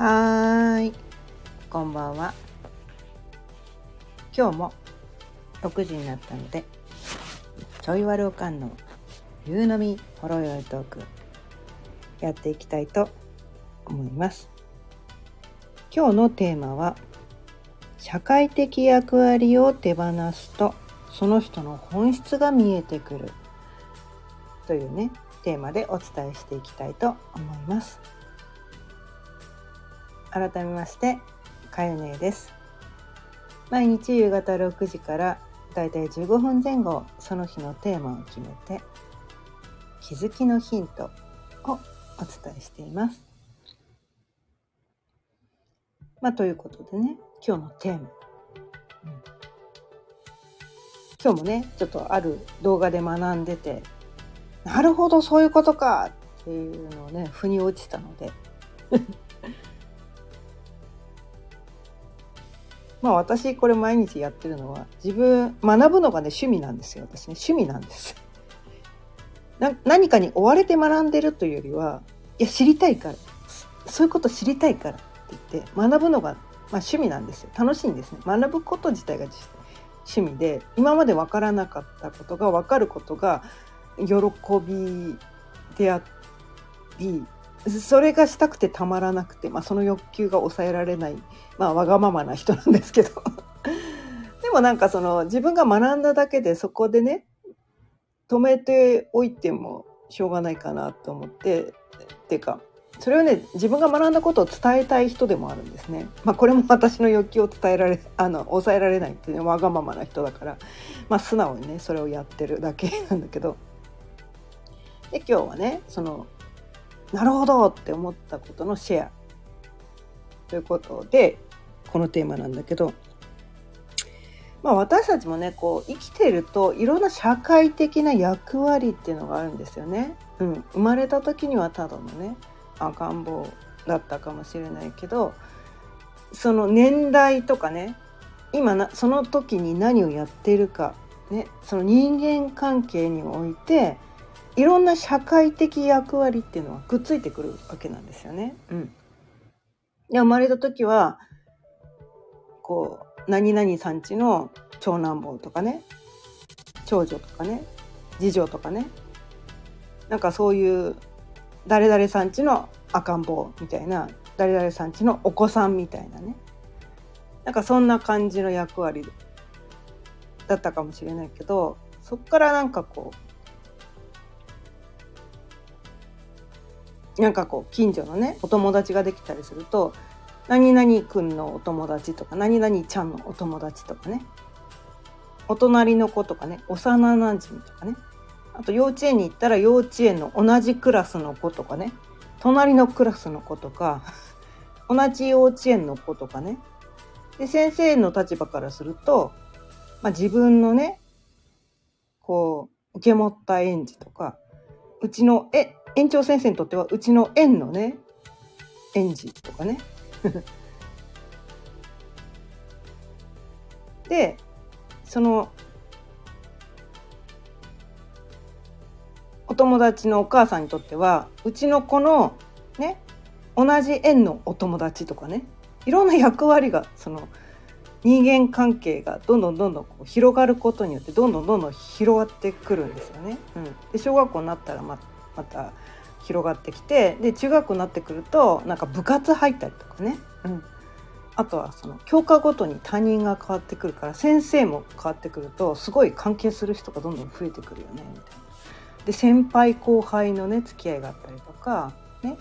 はーい、こんばんは。今日も6時になったので、ちょいわるおかんの夕飲みほろよいトークやっていきたいと思います。今日のテーマは、社会的役割を手放すと、その人の本質が見えてくるというね、テーマでお伝えしていきたいと思います。改めましてかよねです。毎日夕方6時からだいたい15分前後その日のテーマを決めて気づきのヒントをお伝えしています。まあということでね今日のテーマ、うん、今日もねちょっとある動画で学んでてなるほどそういうことかっていうのをね腑に落ちたので。まあ私これ毎日やってるのは自分学ぶのがね趣味なんですよ。私ね趣味なんです。何かに追われて学んでるというよりはいや知りたいからそういうこと知りたいからって言って学ぶのが、まあ、趣味なんですよ。楽しいんですね。学ぶこと自体が趣味で今まで分からなかったことが分かることが喜びでありそれがしたくてたまらなくて、まあ、その欲求が抑えられない、まあ、わがままな人なんですけど。でもなんかその自分が学んだだけでそこでね止めておいてもしょうがないかなと思ってっていうかそれをね自分が学んだことを伝えたい人でもあるんですね。まあ、これも 私の欲求を伝えられあの抑えられないっていうねわがままな人だから、まあ、素直にねそれをやってるだけなんだけど。で今日はねそのなるほどって思ったことのシェアということでこのテーマなんだけど、まあ、私たちもねこう生きてるといろんな社会的な役割っていうのがあるんですよね。うん、生まれた時にはただのね赤ん坊だったかもしれないけどその年代とかね今なその時に何をやっているか、ね、その人間関係においていろんな社会的役割っていうのはくっついてくるわけなんですよね。うん、で生まれた時はこう何々さんちの長男坊とかね長女とかね次女とかねなんかそういう誰々さんちの赤ん坊みたいな誰々さんちのお子さんみたいなねなんかそんな感じの役割だったかもしれないけどそっからなんかこうなんかこう近所のねお友達ができたりすると何々くんのお友達とか何々ちゃんのお友達とかねお隣の子とかね幼なじみとかねあと幼稚園に行ったら幼稚園の同じクラスの子とかね隣のクラスの子とか 同じ幼稚園の子とかね。で先生の立場からすると、まあ、自分のねこう受け持った園児とかうちのえ園長先生にとってはうちの園のね園児とかね でそのお友達のお母さんにとってはうちの子のね同じ園のお友達とかねいろんな役割がその人間関係がどんどんどんどんこう広がることによってどんどんどんどん広がってくるんですよね。うん、で小学校になったらまあまた広がってきてで中学校になってくるとなんか部活入ったりとかね、うん、あとはその教科ごとに他人が変わってくるから先生も変わってくるとすごい関係する人がどんどん増えてくるよねみたいな。で先輩後輩のね付き合いがあったりとかね。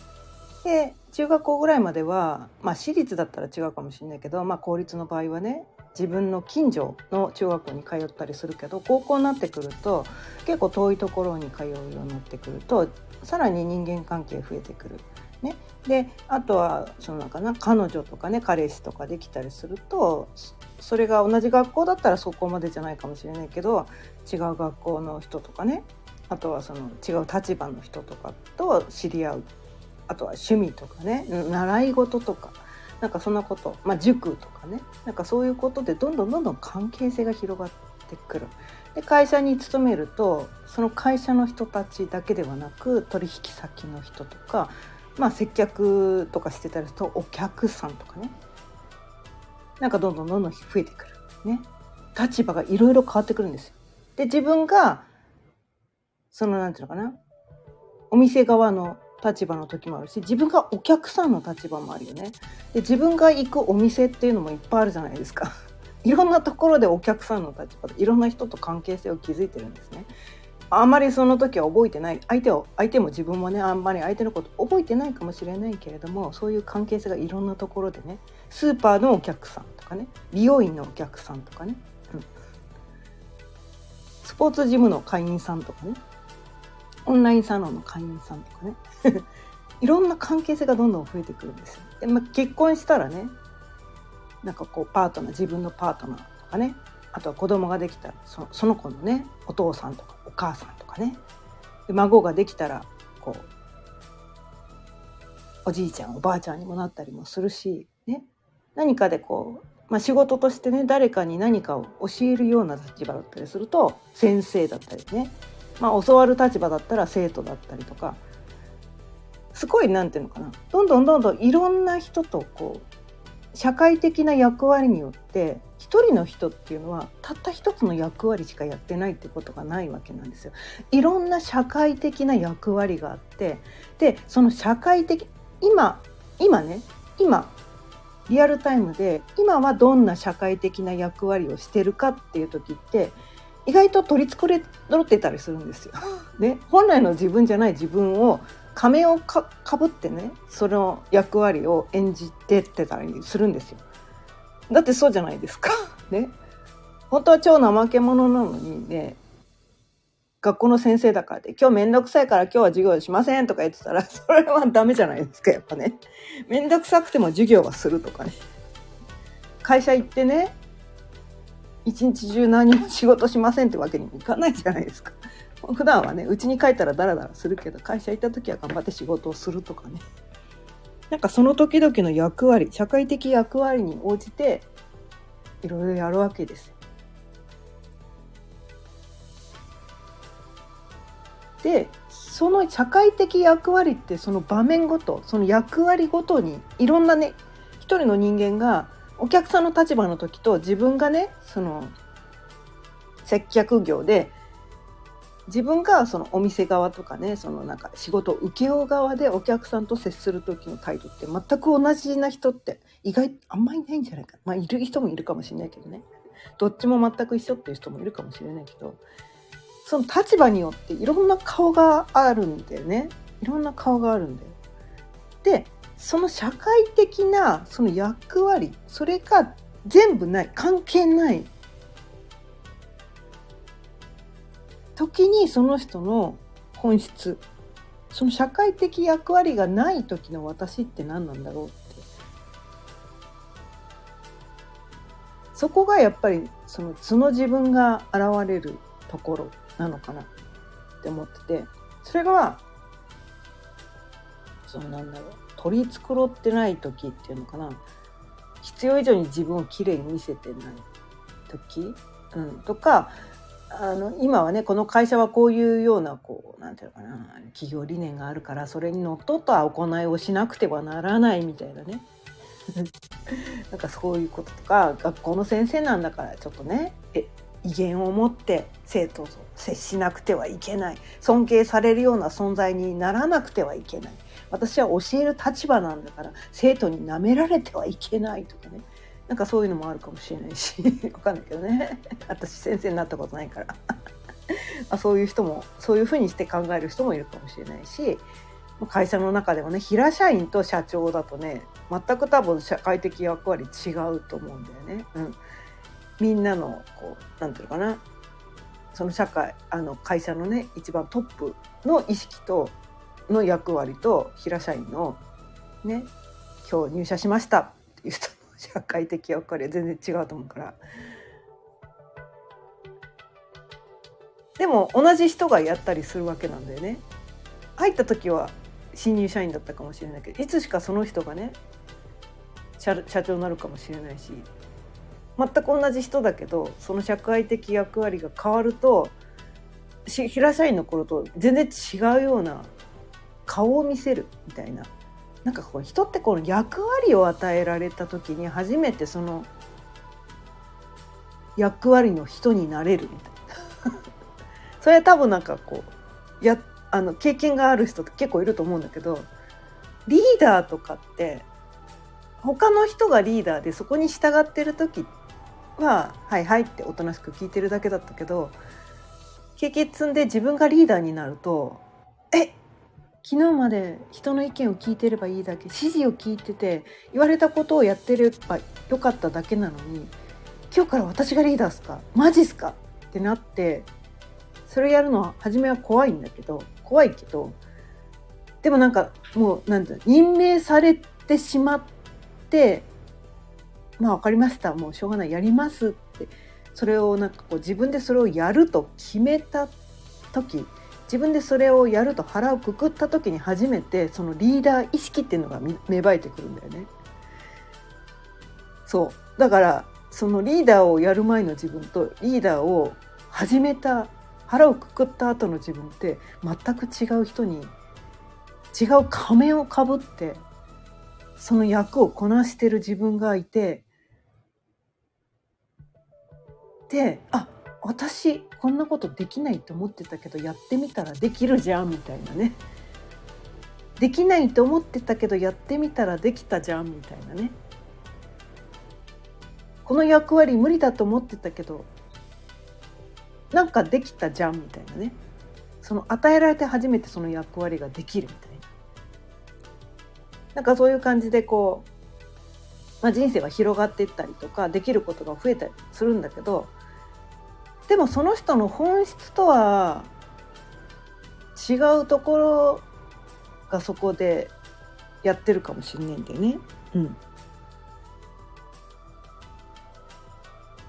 で中学校ぐらいまではまあ私立だったら違うかもしれないけど、まあ、公立の場合はね自分の近所の中学校に通ったりするけど高校になってくると結構遠いところに通うようになってくるとさらに人間関係増えてくる。ね、であとはそのなんかな彼女とかね彼氏とかできたりするとそれが同じ学校だったらそこまでじゃないかもしれないけど違う学校の人とかねあとはその違う立場の人とかと知り合う。あとは趣味とかね習い事とか。なんかそんなこと、まあ、塾とかねなんかそういうことでどんどんどんどん関係性が広がってくる。で会社に勤めるとその会社の人たちだけではなく取引先の人とかまあ接客とかしてたりするとお客さんとかねなんかどんどんどんどん増えてくるね立場がいろいろ変わってくるんですよ。で自分がそのなんていうのかなお店側の立場の時もあるし自分がお客さんの立場もあるよね。で自分が行くお店っていうのもいっぱいあるじゃないですか。いろんなところでお客さんの立場でいろんな人と関係性を築いてるんですね。あんまりその時は覚えてない相手を相手も自分もねあんまり相手のこと覚えてないかもしれないけれどもそういう関係性がいろんなところでねスーパーのお客さんとかね美容院のお客さんとかね、うん、スポーツジムの会員さんとかねオンラインサロンの会員さんとかね。いろんな関係性がどんどん増えてくるんですよ。でまあ、結婚したらねなんかこうパートナー自分のパートナーとかね。あとは子供ができたらそその子のねお父さんとかお母さんとかね。で孫ができたらこうおじいちゃんおばあちゃんにもなったりもするし、ね、何かでこう、まあ、仕事としてね誰かに何かを教えるような立場だったりすると先生だったりね、まあ、教わる立場だったら生徒だったりとかすごい何て言うのかなどんどんどんどんいろんな人とこう社会的な役割によって一人の人っていうのはたった一つの役割しかやってないってことがないわけなんですよ。いろんな社会的な役割があってでその社会的今今ね今リアルタイムで今はどんな社会的な役割をしてるかっていう時って意外と取り繕ってたりするんですよ。ね、本来の自分じゃない自分を仮面をかぶってねその役割を演じてってたりするんですよ。だってそうじゃないですか。ね。本当は超怠け者なのにね学校の先生だからで今日めんどくさいから今日は授業しませんとか言ってたら それはダメじゃないですかやっぱね。めんどくさくても授業はするとかね。会社行ってね一日中何も仕事しませんってわけにもいかないじゃないですか。普段はね家に帰ったらダラダラするけど会社行った時は頑張って仕事をするとかねなんかその時々の役割社会的役割に応じていろいろやるわけです。でその社会的役割ってその場面ごとその役割ごとにいろんなね一人の人間がお客さんの立場の時と自分がねその接客業で自分がそのお店側とかねそのなんか仕事を請け負う側でお客さんと接する時の態度って全く同じな人って意外あんまりないんじゃないかまあいる人もいるかもしれないけどね。どっちも全く一緒っていう人もいるかもしれないけどその立場によっていろんな顔があるんだよね。いろんな顔があるんだよ。でその社会的なその役割それが全部ない関係ない。時にその人の本質その社会的役割がない時の私って何なんだろうって。そこがやっぱりその素の自分が現れるところなのかなって思ってて。それがそのなんだろう。取り繕ってない時っていうのかな。必要以上に自分をきれいに見せてない時、うん、とかあの今はねこの会社はこういうようなこうなんていうのかな。企業理念があるからそれにのっとった行いをしなくてはならないみたいなね。なんかそういうこととか学校の先生なんだからちょっとねえ威厳を持って生徒と接しなくてはいけない。尊敬されるような存在にならなくてはいけない。私は教える立場なんだから生徒に舐められてはいけないとかね。なんかそういうのもあるかもしれないし わかんないけどね。私先生になったことないから。あそういう人もそういうふうにして考える人もいるかもしれないし会社の中でもね平社員と社長だとね全く多分社会的役割違うと思うんだよね。うん、みんなのこうなんていうのかな。その社会あの会社のね一番トップの意識との役割と平社員のね今日入社しましたっていう人社会的役割は全然違うと思うから。でも同じ人がやったりするわけなんだよね。入った時は新入社員だったかもしれないけどいつしかその人がね社長になるかもしれないし全く同じ人だけどその社会的役割が変わると平社員の頃と全然違うような顔を見せるみたいな。なんかこう人ってこの役割を与えられた時に初めてその役割の人になれるみたいな。それは多分なんかこうやあの経験がある人って結構いると思うんだけどリーダーとかって他の人がリーダーでそこに従ってる時は「はいはい」っておとなしく聞いてるだけだったけど経験積んで自分がリーダーになると「昨日まで人の意見を聞いてればいいだけ指示を聞いてて言われたことをやってればよかっただけなのに今日から私がリーダーっすか？マジっすか？ってなってそれやるのは初めは怖いんだけど怖いけどでもなんかもうなんて任命されてしまってまあ分かりましたもうしょうがないやりますってそれをなんかこう自分でそれをやると決めた時自分でそれをやると腹をくくった時に初めてそのリーダー意識っていうのが芽生えてくるんだよね。そうだからそのリーダーをやる前の自分とリーダーを始めた腹をくくった後の自分って全く違う人に違う仮面をかぶってその役をこなしてる自分がいてであ私こんなことできないと思ってたけどやってみたらできるじゃんみたいなね。できないと思ってたけどやってみたらできたじゃんみたいなね。この役割無理だと思ってたけどなんかできたじゃんみたいなね。その与えられて初めてその役割ができるみたいな。なんかそういう感じでこう、まあ、人生は広がっていったりとかできることが増えたりするんだけどでもその人の本質とは違うところがそこでやってるかもしんないんだよね。うん、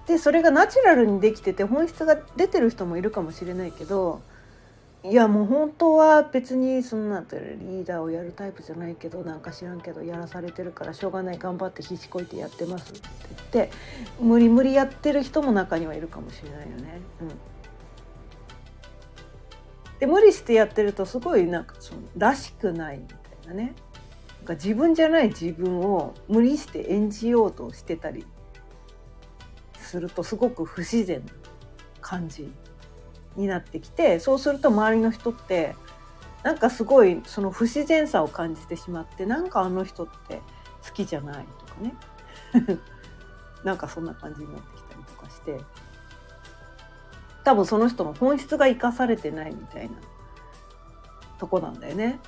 でそれがナチュラルにできてて本質が出てる人もいるかもしれないけどいやもう本当は別にそんなリーダーをやるタイプじゃないけどなんか知らんけどやらされてるからしょうがない頑張って必死こいてやってますって言って無理無理やってる人も中にはいるかもしれないよね。うん、で無理してやってるとすごいなんかそのらしくないみたいなねなんか自分じゃない自分を無理して演じようとしてたりするとすごく不自然な感じになってきてそうすると周りの人ってなんかすごいその不自然さを感じてしまってなんかあの人って好きじゃないとかね。なんかそんな感じになってきたりとかして。多分その人の本質が生かされてないみたいなとこなんだよね。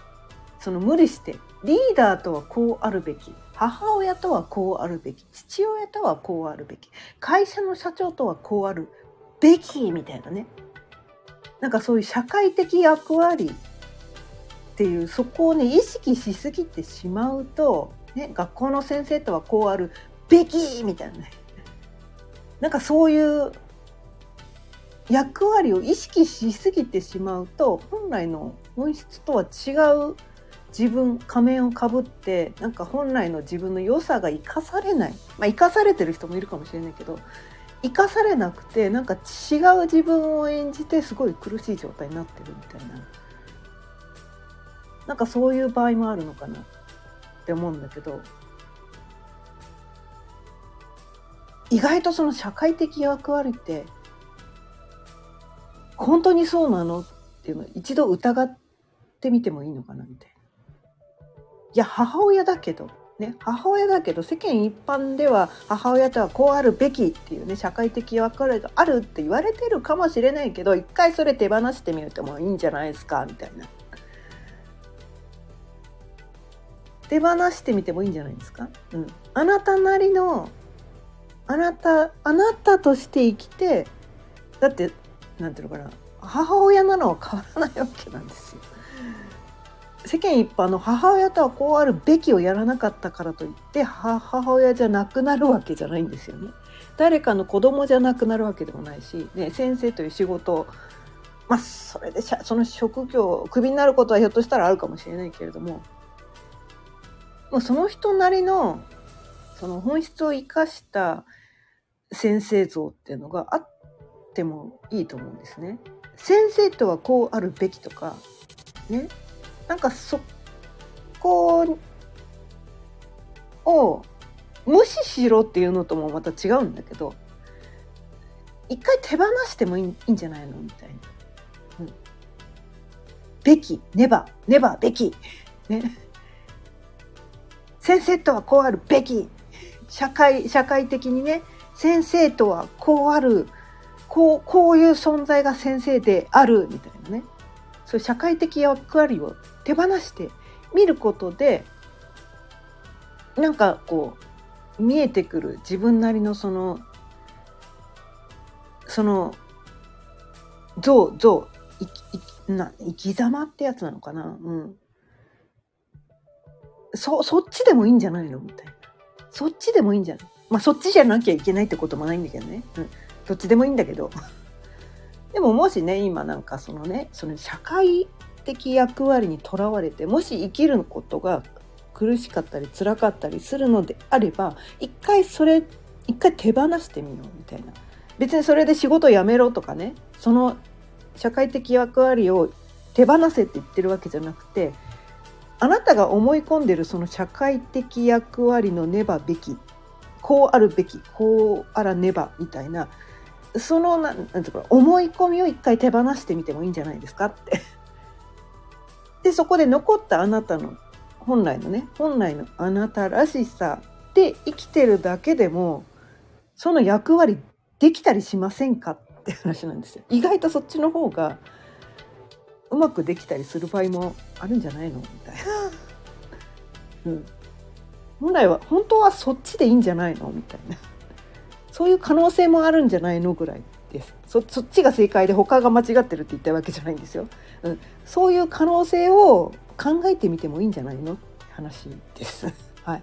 その無理してリーダーとはこうあるべき。母親とはこうあるべき。父親とはこうあるべき。会社の社長とはこうあるべきみたいなね。なんかそういう社会的役割っていうそこをね意識しすぎてしまうと、ね、学校の先生とはこうあるべきみたいな。ねなんかそういう役割を意識しすぎてしまうと本来の本質とは違う自分仮面をかぶってなんか本来の自分の良さが生かされない。まあ生かされてる人もいるかもしれないけど生かされなくてなんか違う自分を演じてすごい苦しい状態になってるみたいな。なんかそういう場合もあるのかなって思うんだけど。意外とその社会的役割って本当にそうなのっていうの一度疑ってみてもいいのかなみたいな。いや母親だけど。ね、母親だけど世間一般では母親とはこうあるべきっていうね社会的役割があるって言われてるかもしれないけど一回それ手放してみるともいいんじゃないですかみたいな。手放してみてもいいんじゃないですか、うん、あなたなりのあなたあなたとして生きてだってなんていうのかな母親なのは変わらないわけなんですよ。世間一般の母親とはこうあるべきをやらなかったからといって母親じゃなくなるわけじゃないんですよね。誰かの子供じゃなくなるわけでもないし、ね、先生という仕事まあそれでその職業をクビになることはひょっとしたらあるかもしれないけれどももうその人なりのその本質を生かした先生像っていうのがあってもいいと思うんですね。先生とはこうあるべきとかねなんかそこを無視しろっていうのともまた違うんだけど一回手放してもいいんじゃないのみたいな。うん、べき、ねば、ねば、べき。ね。先生とはこうあるべき。社会、社会的にね、先生とはこうある。こう、こういう存在が先生である。みたいなね。そういう社会的役割を手放して見ることで、なんかこう、見えてくる自分なりのそのその像像いきな生き様ってやつなのかな？うん。そそっちでもいいんじゃないの？みたいな。そっちでもいいんじゃない？まあそっちじゃなきゃいけないってこともないんだけどね、うん、どっちでもいいんだけど。でももしね今なんかそのねその社会的役割にとらわれてもし生きることが苦しかったり辛かったりするのであれば一回それ一回手放してみようみたいな。別にそれで仕事辞めろとかねその社会的役割を手放せって言ってるわけじゃなくてあなたが思い込んでるその社会的役割のねばべきこうあるべきこうあらねばみたいなそのなんなんていうか思い込みを一回手放してみてもいいんじゃないですかって。でそこで残ったあなたの本来のね本来のあなたらしさで生きてるだけでもその役割できたりしませんかって話なんですよ。意外とそっちの方がうまくできたりする場合もあるんじゃないの？みたいな。うん。本来は本当はそっちでいいんじゃないの？みたいな。そういう可能性もあるんじゃないのぐらいです。そそっちが正解で他が間違ってるって言ったわけじゃないんですよ。うん、そういう可能性を考えてみてもいいんじゃないの話です。はい。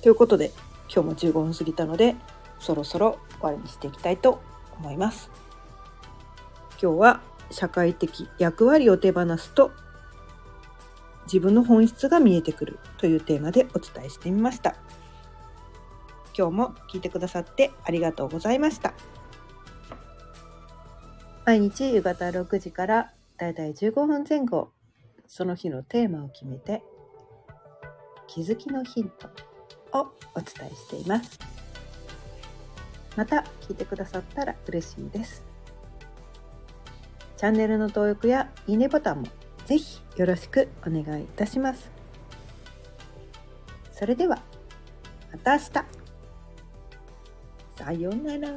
ということで今日も15分過ぎたのでそろそろ終わりにしていきたいと思います。今日は社会的役割を手放すと自分の本質が見えてくるというテーマでお伝えしてみました。今日も聞いてくださってありがとうございました。毎日夕方6時からだいたい15分前後、その日のテーマを決めて気づきのヒントをお伝えしています。また聞いてくださったら嬉しいです。チャンネルの登録やいいねボタンもぜひよろしくお願いいたします。それではまた明日。さようなら。